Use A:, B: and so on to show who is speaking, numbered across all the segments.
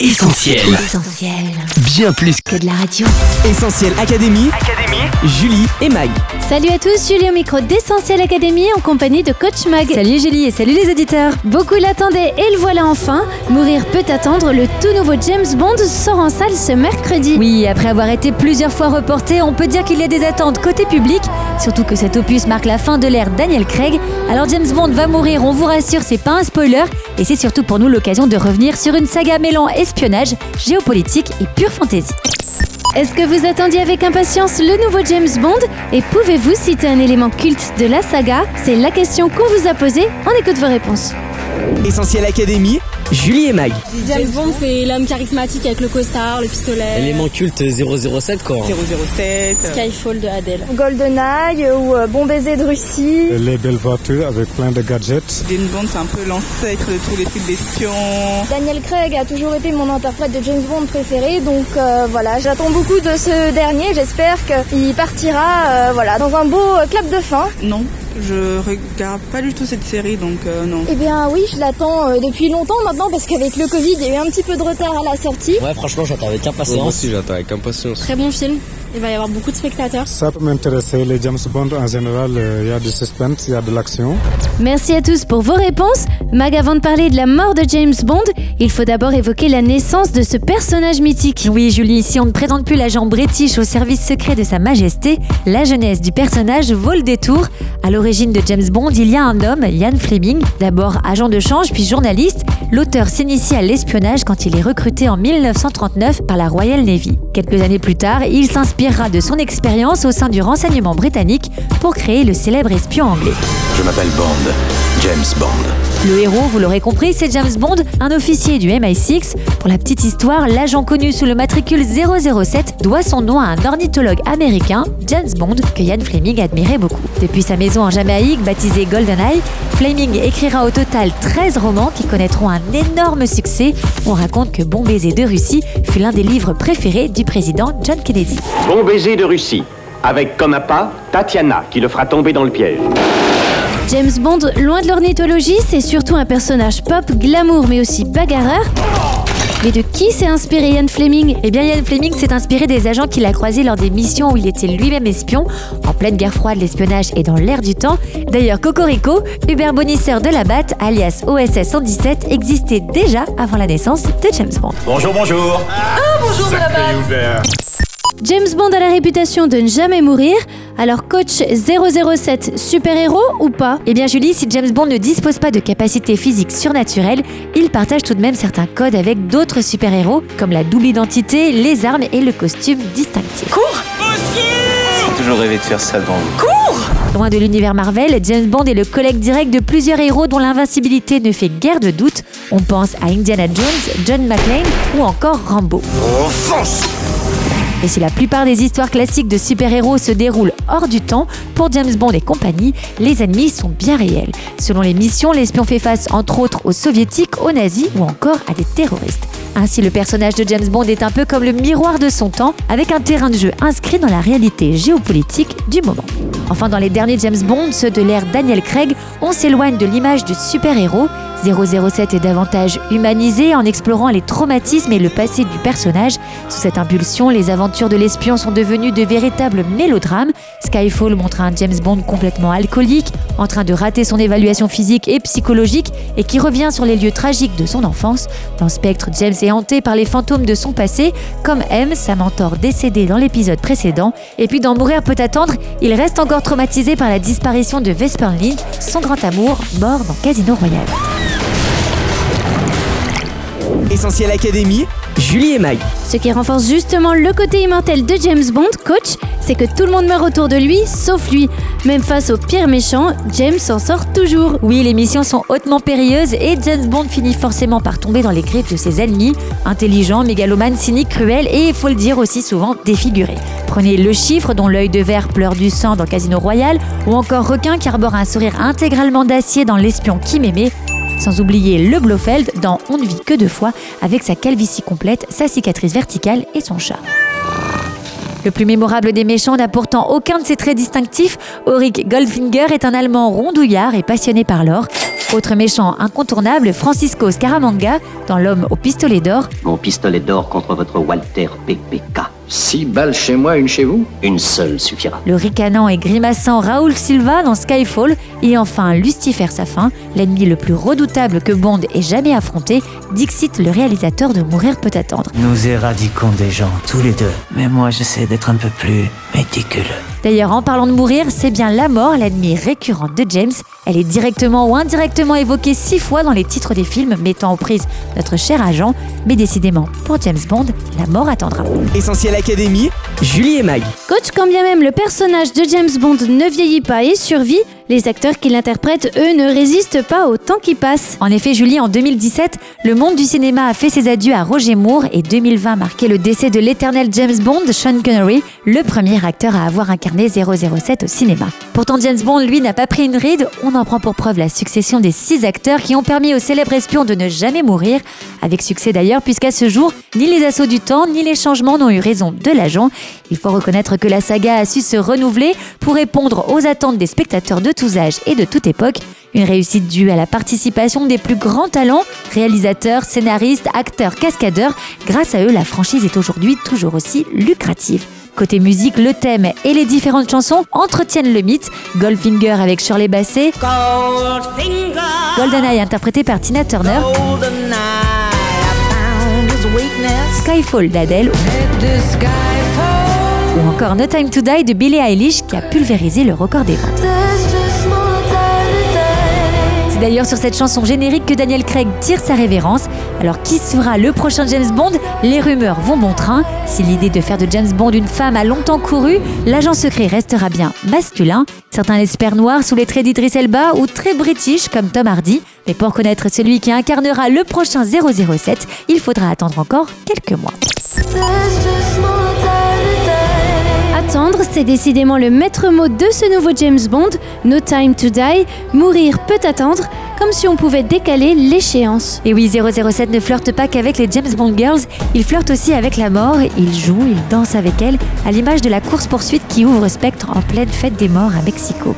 A: Essentiel.
B: Essentiel.
A: Bien plus
B: Que de la radio.
C: Essentiel Académie. Julie et Mag.
D: Salut à tous, Julie au micro d'Essentiel Académie en compagnie de Coach Mag.
E: Salut Julie et salut les auditeurs.
D: Beaucoup l'attendaient et le voilà enfin. Mourir peut attendre, le tout nouveau James Bond sort en salle ce mercredi.
E: Oui, après avoir été plusieurs fois reporté, on peut dire qu'il y a des attentes côté public, surtout que cet opus marque la fin de l'ère Daniel Craig. Alors James Bond va mourir, on vous rassure, c'est pas un spoiler, et c'est surtout pour nous l'occasion de revenir sur une saga mêlant espionnage, géopolitique et pure fantaisie.
D: Est-ce que vous attendiez avec impatience le nouveau James Bond Et pouvez-vous citer un élément culte de la saga? C'est la question qu'on vous a posée. On écoute vos réponses.
C: Essentiel Académie. Julie et Mag.
F: James Bond, c'est l'homme charismatique avec le costard, le pistolet.
G: Élément culte 007 quoi.
F: 007. Skyfall de Adele.
H: GoldenEye ou euh, Bon baiser de Russie.
I: Les belles voitures avec plein de gadgets.
J: James Bond, c'est un peu l'ancêtre de tous les films d'espions.
H: Daniel Craig a toujours été mon interprète de James Bond préféré, donc euh, voilà, j'attends beaucoup de ce dernier. J'espère qu'il partira euh, voilà, dans un beau clap de fin.
J: Non, je regarde pas du tout cette série, donc euh, non.
H: Eh bien oui, je l'attends euh, depuis longtemps maintenant parce qu'avec le Covid, il y a eu un petit peu de retard à la sortie.
G: Ouais franchement j'attends avec impatience.
I: Moi aussi j'attends avec impatience.
F: Très bon film. Il va y avoir beaucoup de spectateurs.
I: Ça peut m'intéresser. Les James Bond en général, euh, il y a du suspense, il y a de l'action.
D: Merci à tous pour vos réponses. Mag, avant de parler de la mort de James Bond, il faut d'abord évoquer la naissance de ce personnage mythique.
E: Oui Julie, si on ne présente plus l'agent british au service secret de sa majesté, la jeunesse du personnage vaut le détour. À l'origine de James Bond, il y a un homme, Ian Fleming, d'abord agent de change puis journaliste. L'auteur s'initie à l'espionnage quand il est recruté en 1939 par la Royal Navy. Quelques années plus tard, il de son expérience au sein du renseignement britannique pour créer le célèbre espion anglais.
A: Je m'appelle Bond. James Bond.
E: Le héros, vous l'aurez compris, c'est James Bond, un officier du MI6. Pour la petite histoire, l'agent connu sous le matricule 007 doit son nom à un ornithologue américain, James Bond, que Ian Fleming admirait beaucoup. Depuis sa maison en Jamaïque, baptisée GoldenEye, Fleming écrira au total 13 romans qui connaîtront un énorme succès. On raconte que Bon baiser de Russie fut l'un des livres préférés du président John Kennedy.
K: Bon baiser de Russie, avec comme appât Tatiana qui le fera tomber dans le piège.
D: James Bond, loin de l'ornithologie, c'est surtout un personnage pop, glamour mais aussi bagarreur. Mais de qui s'est inspiré Ian Fleming?
E: Eh bien, Ian Fleming s'est inspiré des agents qu'il a croisés lors des missions où il était lui-même espion, en pleine guerre froide, l'espionnage et dans l'air du temps. D'ailleurs, Cocorico, Hubert Bonisseur de la BAT, alias OSS 117, existait déjà avant la naissance de James Bond.
K: Bonjour, bonjour.
D: James Bond a la réputation de ne jamais mourir, alors coach 007, super-héros ou pas?
E: Eh bien Julie, si James Bond ne dispose pas de capacités physiques surnaturelles, il partage tout de même certains codes avec d'autres super-héros, comme la double identité, les armes et le costume distinctif.
G: J'ai toujours rêvé de faire ça devant vous.
E: Loin de l'univers Marvel, James Bond est le collègue direct de plusieurs héros dont l'invincibilité ne fait guère de doute. On pense à Indiana Jones, John McClane ou encore Rambo. Et si la plupart des histoires classiques de super-héros se déroulent hors du temps, pour James Bond et compagnie, les ennemis sont bien réels. Selon les missions, l'espion fait face entre autres aux soviétiques, aux nazis ou encore à des terroristes. Ainsi, le personnage de James Bond est un peu comme le miroir de son temps, avec un terrain de jeu inscrit dans la réalité géopolitique du moment. Enfin, dans les derniers James Bond, ceux de l'ère Daniel Craig, on s'éloigne de l'image du super-héros. 007 est davantage humanisé en explorant les traumatismes et le passé du personnage. Sous cette impulsion, les aventures de l'espion sont devenues de véritables mélodrames. Skyfall montre un James Bond complètement alcoolique, en train de rater son évaluation physique et psychologique et qui revient sur les lieux tragiques de son enfance. Dans Spectre, James est hanté par les fantômes de son passé, comme M, sa mentor décédée dans l'épisode précédent. Et puis dans Mourir peut attendre, il reste encore traumatisé par la disparition de Vesper Link, son grand amour, mort dans Casino Royale.
C: Essentiel Académie. Julie et Mag.
D: Ce qui renforce justement le côté immortel de James Bond, coach, c'est que tout le monde meurt autour de lui, sauf lui. Même face au pire méchant, James s'en sort toujours.
E: Oui, les missions sont hautement périlleuses et James Bond finit forcément par tomber dans les griffes de ses ennemis, intelligents, mégalomanes, cyniques, cruels et, il faut le dire aussi souvent, défigurés. Prenez le chiffre dont l'œil de verre pleure du sang dans Casino Royale, ou encore Requin qui arbore un sourire intégralement d'acier dans L'espion qui m'aimait, sans oublier le Blofeld dans On ne vit que deux fois, avec sa calvitie complète, sa cicatrice verticale et son chat. Le plus mémorable des méchants n'a pourtant aucun de ses traits distinctifs. Auric Goldfinger est un Allemand rondouillard et passionné par l'or. Autre méchant incontournable, Francisco Scaramanga dans L'homme au pistolet d'or.
B: Mon pistolet d'or contre votre Walter PPK.
L: Six balles chez moi, une chez vous
B: Une seule suffira.
E: Le ricanant et grimaçant Raoul Silva dans Skyfall. Et enfin Lucifer Safin, l'ennemi le plus redoutable que Bond ait jamais affronté, Dixit, le réalisateur de Mourir peut attendre.
M: Nous éradiquons des gens, tous les deux. Mais moi, j'essaie d'être un peu plus méticuleux.
E: D'ailleurs, en parlant de mourir, c'est bien la mort, l'ennemi récurrent de James. Elle est directement ou indirectement évoquée six fois dans les titres des films mettant aux prises notre cher agent. Mais décidément, pour James Bond, la mort attendra.
C: Essentiel Académie, Julie et Mag.
D: Coach, quand bien même le personnage de James Bond ne vieillit pas et survit, les acteurs qui l'interprètent, eux, ne résistent pas au temps qui passe.
E: En effet, Julie, en 2017, le monde du cinéma a fait ses adieux à Roger Moore et 2020 marquait le décès de l'éternel James Bond, Sean Connery, le premier acteur à avoir incarné 007 au cinéma. Pourtant, James Bond, lui, n'a pas pris une ride. On en prend pour preuve la succession des six acteurs qui ont permis au célèbre espion de ne jamais mourir, avec succès d'ailleurs, puisqu'à ce jour, ni les assauts du temps, ni les changements n'ont eu raison de l'agent. Il faut reconnaître que la saga a su se renouveler pour répondre aux attentes des spectateurs de tous âges et de toute époque. Une réussite due à la participation des plus grands talents, réalisateurs, scénaristes, acteurs, cascadeurs. Grâce à eux, la franchise est aujourd'hui toujours aussi lucrative. Côté musique, le thème et les différentes chansons entretiennent le mythe. Goldfinger avec Shirley Bassey, GoldenEye interprété par Tina Turner, Skyfall d'Adèle ou encore No Time to Die de Billie Eilish qui a pulvérisé le record des ventes. C'est d'ailleurs sur cette chanson générique que Daniel Craig tire sa révérence. Alors qui sera le prochain James Bond? Les rumeurs vont bon train. Si l'idée de faire de James Bond une femme a longtemps couru, l'agent secret restera bien masculin. Certains l'espèrent noir sous les traits d'Idris Elba ou très british comme Tom Hardy. Mais pour connaître celui qui incarnera le prochain 007, il faudra attendre encore quelques mois.
D: Attendre, c'est décidément le maître mot de ce nouveau James Bond. No time to die, mourir peut attendre, comme si on pouvait décaler l'échéance.
E: Et oui, 007 ne flirte pas qu'avec les James Bond Girls, il flirte aussi avec la mort, il joue, il danse avec elle, à l'image de la course-poursuite qui ouvre Spectre en pleine fête des morts à Mexico.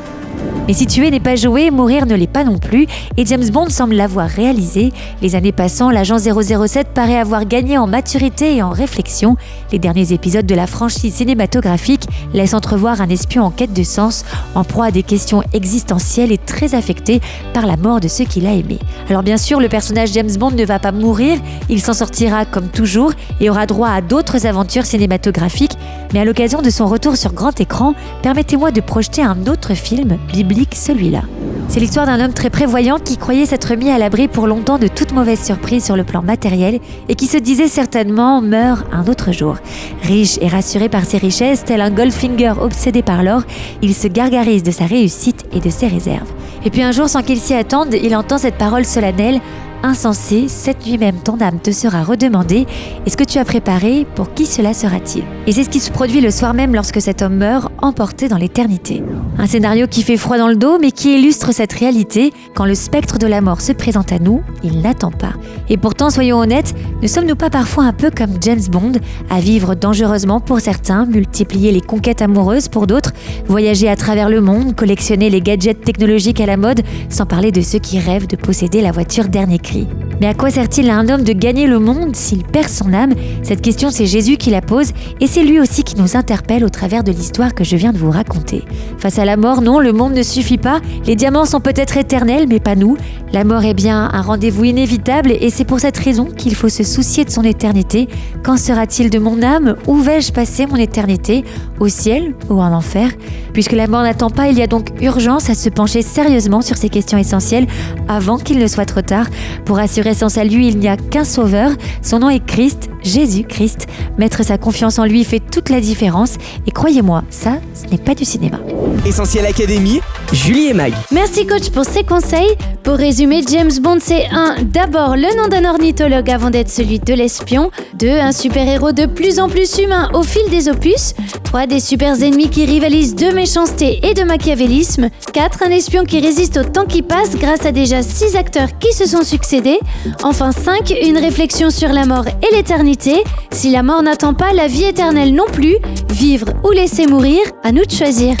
E: Mais si tuer n'est pas jouer, mourir ne l'est pas non plus, et James Bond semble l'avoir réalisé. Les années passant, l'agent 007 paraît avoir gagné en maturité et en réflexion. Les derniers épisodes de la franchise cinématographique laissent entrevoir un espion en quête de sens, en proie à des questions existentielles et très affecté par la mort de ceux qu'il a aimés. Alors bien sûr, le personnage James Bond ne va pas mourir, il s'en sortira comme toujours et aura droit à d'autres aventures cinématographiques, mais à l'occasion de son retour sur grand écran, permettez-moi de projeter un autre film biblique celui-là. C'est l'histoire d'un homme très prévoyant qui croyait s'être mis à l'abri pour longtemps de toute mauvaise surprise sur le plan matériel et qui se disait certainement meurt un autre jour. Riche et rassuré par ses richesses, tel un Goldfinger obsédé par l'or, il se gargarise de sa réussite et de ses réserves. Et puis un jour, sans qu'il s'y attende, il entend cette parole solennelle insensé, cette nuit même ton âme te sera redemandée, et ce que tu as préparé, pour qui cela sera-t-il? Et c'est ce qui se produit le soir même lorsque cet homme meurt, emporté dans l'éternité. Un scénario qui fait froid dans le dos, mais qui illustre cette réalité, quand le spectre de la mort se présente à nous, il n'attend pas. Et pourtant, soyons honnêtes, ne sommes-nous pas parfois un peu comme James Bond, à vivre dangereusement pour certains, multiplier les conquêtes amoureuses pour d'autres, voyager à travers le monde, collectionner les gadgets technologiques à la mode, sans parler de ceux qui rêvent de posséder la voiture dernier cri. Mais à quoi sert-il à un homme de gagner le monde s'il perd son âme? Cette question, c'est Jésus qui la pose et c'est lui aussi qui nous interpelle au travers de l'histoire que je viens de vous raconter. Face à la mort, non, le monde ne suffit pas. Les diamants sont peut-être éternels, mais pas nous. La mort est bien un rendez-vous inévitable et c'est pour cette raison qu'il faut se soucier de son éternité. Qu'en sera-t-il de mon âme? Où vais-je passer mon éternité? Au ciel ou en enfer? Puisque la mort n'attend pas, il y a donc urgence à se pencher sérieusement sur ces questions essentielles avant qu'il ne soit trop tard. Pour assurer son salut, il n'y a qu'un sauveur. Son nom est Christ, Jésus-Christ. Mettre sa confiance en lui fait toute la différence. Et croyez-moi, ça, ce n'est pas du cinéma.
C: Essentiel Académie, Julie et Mag.
D: Merci coach pour ces conseils. Pour résumer, James Bond c'est 1. D'abord le nom d'un ornithologue avant d'être celui de l'espion. 2. Un super-héros de plus en plus humain au fil des opus. 3. Des super ennemis qui rivalisent de méchanceté et de machiavélisme. 4. Un espion qui résiste au temps qui passe grâce à déjà 6 acteurs qui se sont succédés. Enfin 5. Une réflexion sur la mort et l'éternité. Si la mort n'attend pas, la vie éternelle non plus. Vivre ou laisser mourir, à nous de choisir.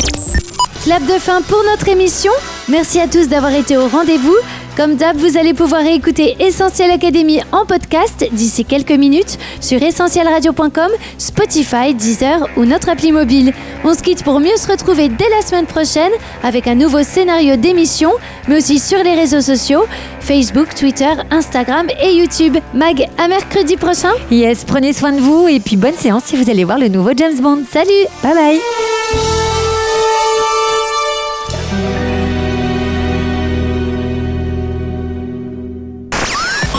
D: Clap de fin pour notre émission. Merci à tous d'avoir été au rendez-vous. Comme d'hab, vous allez pouvoir écouter Essentiel Academy en podcast d'ici quelques minutes sur essentielradio.com, Spotify, Deezer ou notre appli mobile. On se quitte pour mieux se retrouver dès la semaine prochaine avec un nouveau scénario d'émission, mais aussi sur les réseaux sociaux, Facebook, Twitter, Instagram et YouTube. Mag, à mercredi prochain.
E: Yes, prenez soin de vous et puis bonne séance si vous allez voir le nouveau James Bond.
D: Salut,
E: bye bye.